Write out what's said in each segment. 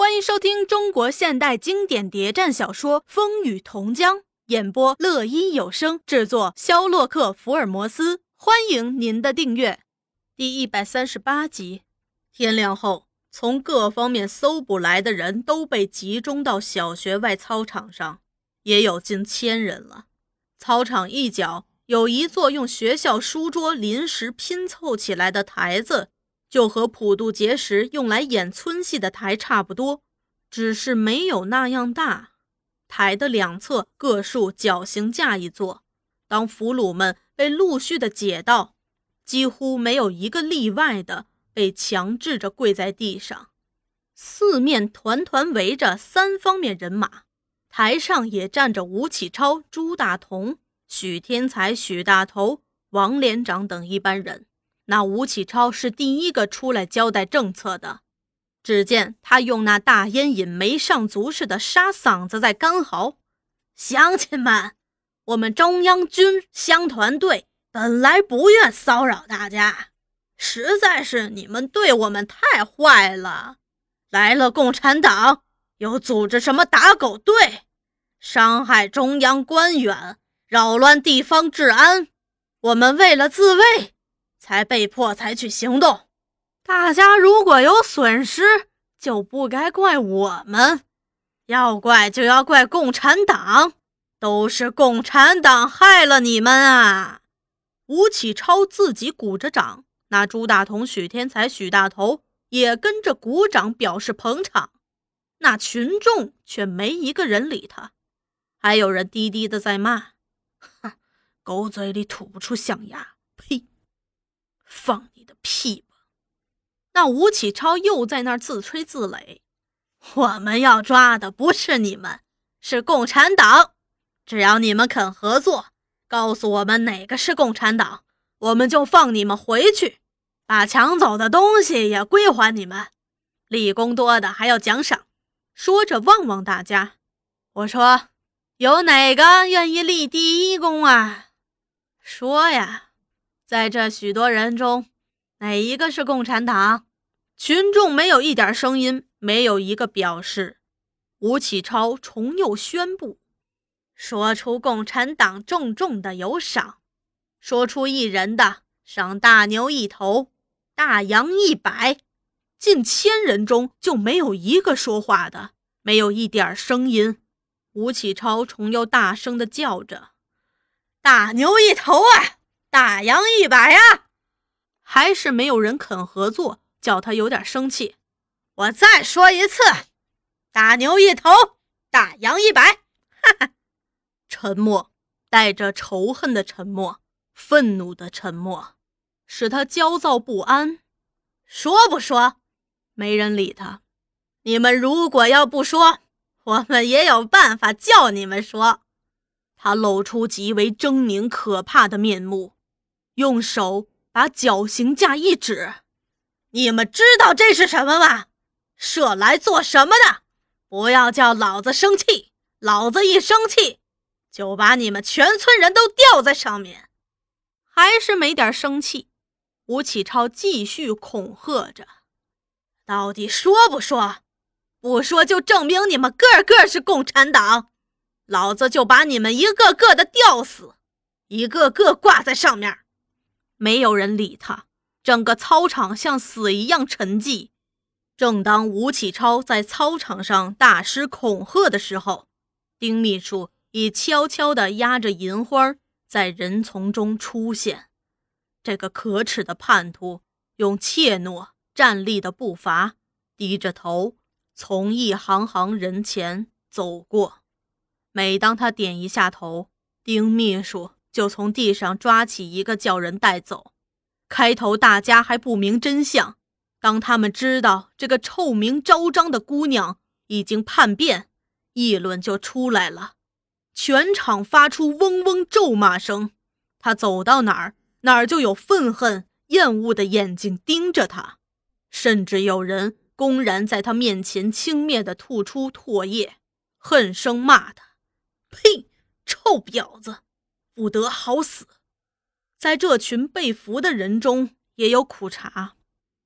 欢迎收听中国现代经典谍战小说《风雨同江》，演播乐一有声，制作肖洛克福尔摩斯。欢迎您的订阅。第一百三十八集，天亮后，从各方面搜捕来的人都被集中到小学外操场上，也有近千人了。操场一角有一座用学校书桌临时拼凑起来的台子。就和普渡节时用来演村戏的台差不多，只是没有那样大。台的两侧各竖绞刑架一座。当俘虏们被陆续的解到，几乎没有一个例外的被强制着跪在地上。四面团团围着三方面人马，台上也站着吴启超、朱大同、许天才、许大头、王连长等一班人。那吴启超是第一个出来交代政策的。只见他用那大烟瘾没上足似的沙嗓子在干嚎：“乡亲们，我们中央军乡团队本来不愿骚扰大家，实在是你们对我们太坏了。来了共产党，又组织什么打狗队，伤害中央官员，扰乱地方治安。我们为了自卫。”才被迫采取行动。大家如果有损失，就不该怪我们，要怪就要怪共产党，都是共产党害了你们啊！吴启超自己鼓着掌，那朱大同、许天才、许大头也跟着鼓掌表示捧场。那群众却没一个人理他，还有人低低的在骂：“哼，狗嘴里吐不出象牙。”放你的屁吧！那吴启超又在那儿自吹自擂。我们要抓的不是你们，是共产党。只要你们肯合作，告诉我们哪个是共产党，我们就放你们回去，把抢走的东西也归还你们。立功多的还要奖赏。说着望望大家，我说：有哪个愿意立第一功啊？说呀！在这许多人中，哪一个是共产党？群众没有一点声音，没有一个表示。吴启超重又宣布：“说出共产党重重的有赏，说出一人的赏大牛一头，大洋一百。”近千人中就没有一个说话的，没有一点声音。吴启超重又大声的叫着：“大牛一头啊！”大洋一百呀，还是没有人肯合作，叫他有点生气。我再说一次，大牛一头，大洋一百。哈哈，沉默，带着仇恨的沉默，愤怒的沉默，使他焦躁不安。说不说？没人理他。你们如果要不说，我们也有办法叫你们说。他露出极为狰狞可怕的面目。用手把绞刑架一指，你们知道这是什么吗？设来做什么的？不要叫老子生气，老子一生气就把你们全村人都吊在上面。还是没点生气。吴启超继续恐吓着：“到底说不说？不说就证明你们个个是共产党，老子就把你们一个个的吊死，一个个挂在上面。”没有人理他，整个操场像死一样沉寂。正当吴启超在操场上大施恐吓的时候，丁秘书已悄悄地压着银花在人丛中出现。这个可耻的叛徒用怯懦站立的步伐，低着头从一行行人前走过。每当他点一下头，丁秘书。就从地上抓起一个，叫人带走。开头大家还不明真相，当他们知道这个臭名昭彰的姑娘已经叛变，议论就出来了。全场发出嗡嗡咒骂声。他走到哪儿，哪儿就有愤恨、厌恶的眼睛盯着他，甚至有人公然在他面前轻蔑地吐出唾液，恨声骂他：“呸，臭婊子！”不得好死！在这群被俘的人中，也有苦茶。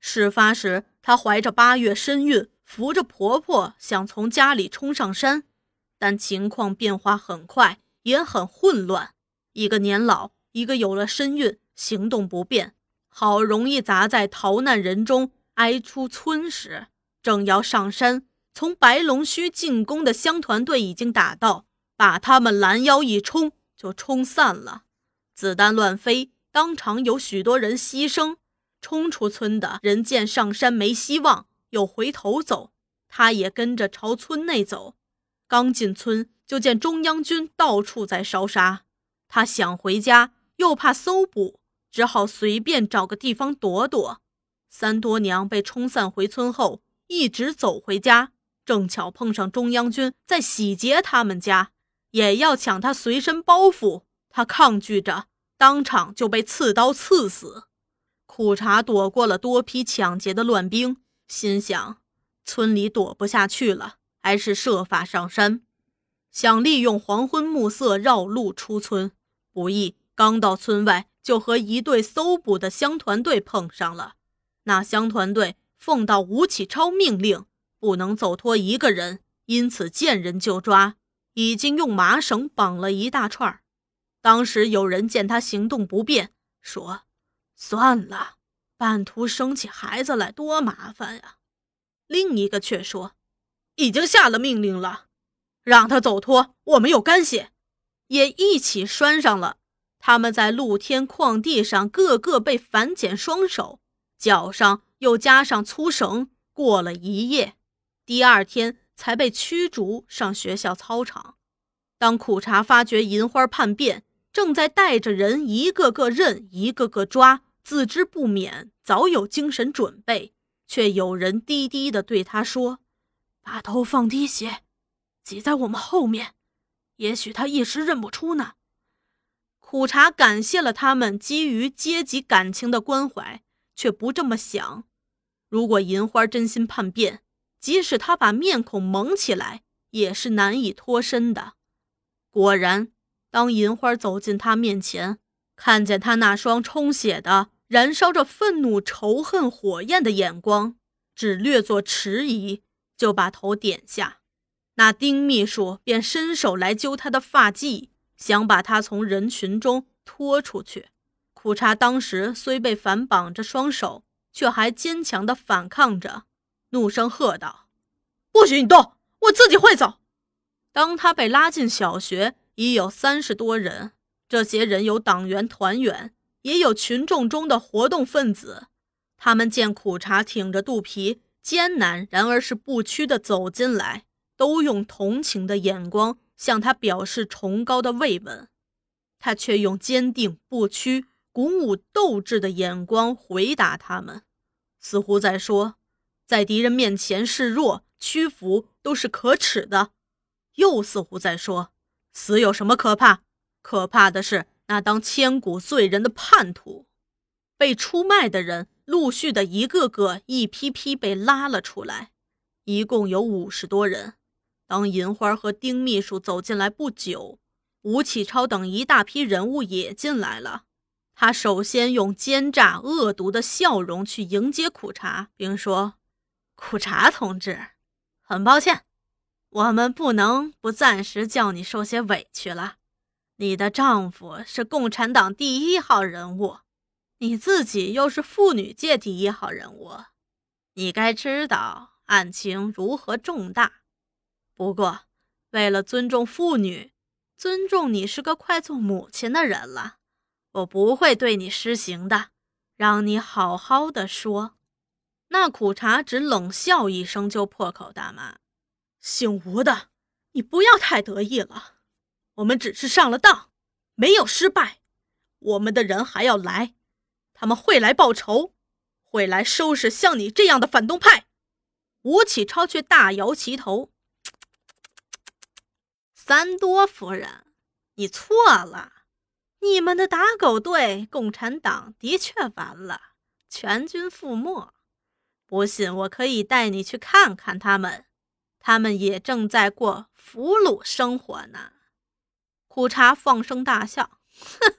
事发时，她怀着八月身孕，扶着婆婆想从家里冲上山，但情况变化很快，也很混乱。一个年老，一个有了身孕，行动不便，好容易砸在逃难人中，挨出村时，正要上山，从白龙须进攻的乡团队已经打到，把他们拦腰一冲，就冲散了。子弹乱飞，当场有许多人牺牲。冲出村的人见上山没希望，又回头走，他也跟着朝村内走。刚进村，就见中央军到处在烧杀。他想回家，又怕搜捕，只好随便找个地方躲躲。三多娘被冲散回村后，一直走回家，正巧碰上中央军在洗劫他们家，也要抢他随身包袱。他抗拒着，当场就被刺刀刺死。苦茶躲过了多批抢劫的乱兵，心想村里躲不下去了，还是设法上山，想利用黄昏暮色绕路出村。不意刚到村外，就和一队搜捕的乡团队碰上了。那乡团队奉到吴启超命令，不能走脱一个人，因此见人就抓，已经用麻绳绑了一大串。当时有人见他行动不便，说。算了，半途生起孩子来多麻烦呀。另一个却说，已经下了命令了，让他走脱，我们有干系，也一起拴上了。他们在露天旷地上，个个被反剪双手，脚上又加上粗绳，过了一夜，第二天才被驱逐上学校操场。当苦茶发觉银花叛变，正在带着人一个个认，一个个抓。自知不免，早有精神准备，却有人低低的对他说：“把头放低些，挤在我们后面，也许他一时认不出呢。”苦茶感谢了他们基于阶级感情的关怀，却不这么想。如果银花真心叛变，即使他把面孔蒙起来，也是难以脱身的。果然，当银花走进他面前，看见他那双充血的。燃烧着愤怒、仇恨火焰的眼光，只略作迟疑，就把头点下。那丁秘书便伸手来揪他的发髻，想把他从人群中拖出去。苦茶当时虽被反绑着双手，却还坚强地反抗着，怒声喝道：“不许你动，我自己会走！”当他被拉进小学，已有三十多人，这些人有党员、团员。也有群众中的活动分子，他们见苦茶挺着肚皮，艰难然而是不屈地走进来，都用同情的眼光向他表示崇高的慰问，他却用坚定不屈、鼓舞斗志的眼光回答他们，似乎在说，在敌人面前示弱屈服都是可耻的，又似乎在说，死有什么可怕？可怕的是。那当千古罪人的叛徒，被出卖的人，陆续的一个个、一批批被拉了出来，一共有五十多人。当银花和丁秘书走进来不久，吴启超等一大批人物也进来了。他首先用奸诈恶毒的笑容去迎接苦茶，并说：“苦茶同志，很抱歉，我们不能不暂时叫你受些委屈了。”你的丈夫是共产党第一号人物，你自己又是妇女界第一号人物，你该知道案情如何重大。不过，为了尊重妇女，尊重你是个快做母亲的人了，我不会对你施行的，让你好好的说。那苦茶只冷笑一声，就破口大骂：“姓吴的，你不要太得意了。”我们只是上了当，没有失败。我们的人还要来，他们会来报仇，会来收拾像你这样的反动派。吴启超却大摇其头：“三多夫人，你错了。你们的打狗队，共产党的确完了，全军覆没。不信，我可以带你去看看他们，他们也正在过俘虏生活呢。”苦茶放声大笑，哼，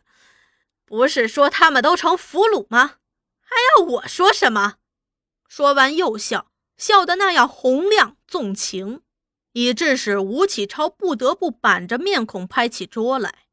不是说他们都成俘虏吗？还要我说什么？说完又笑，笑得那样洪亮纵情，以致使吴启超不得不板着面孔拍起桌来。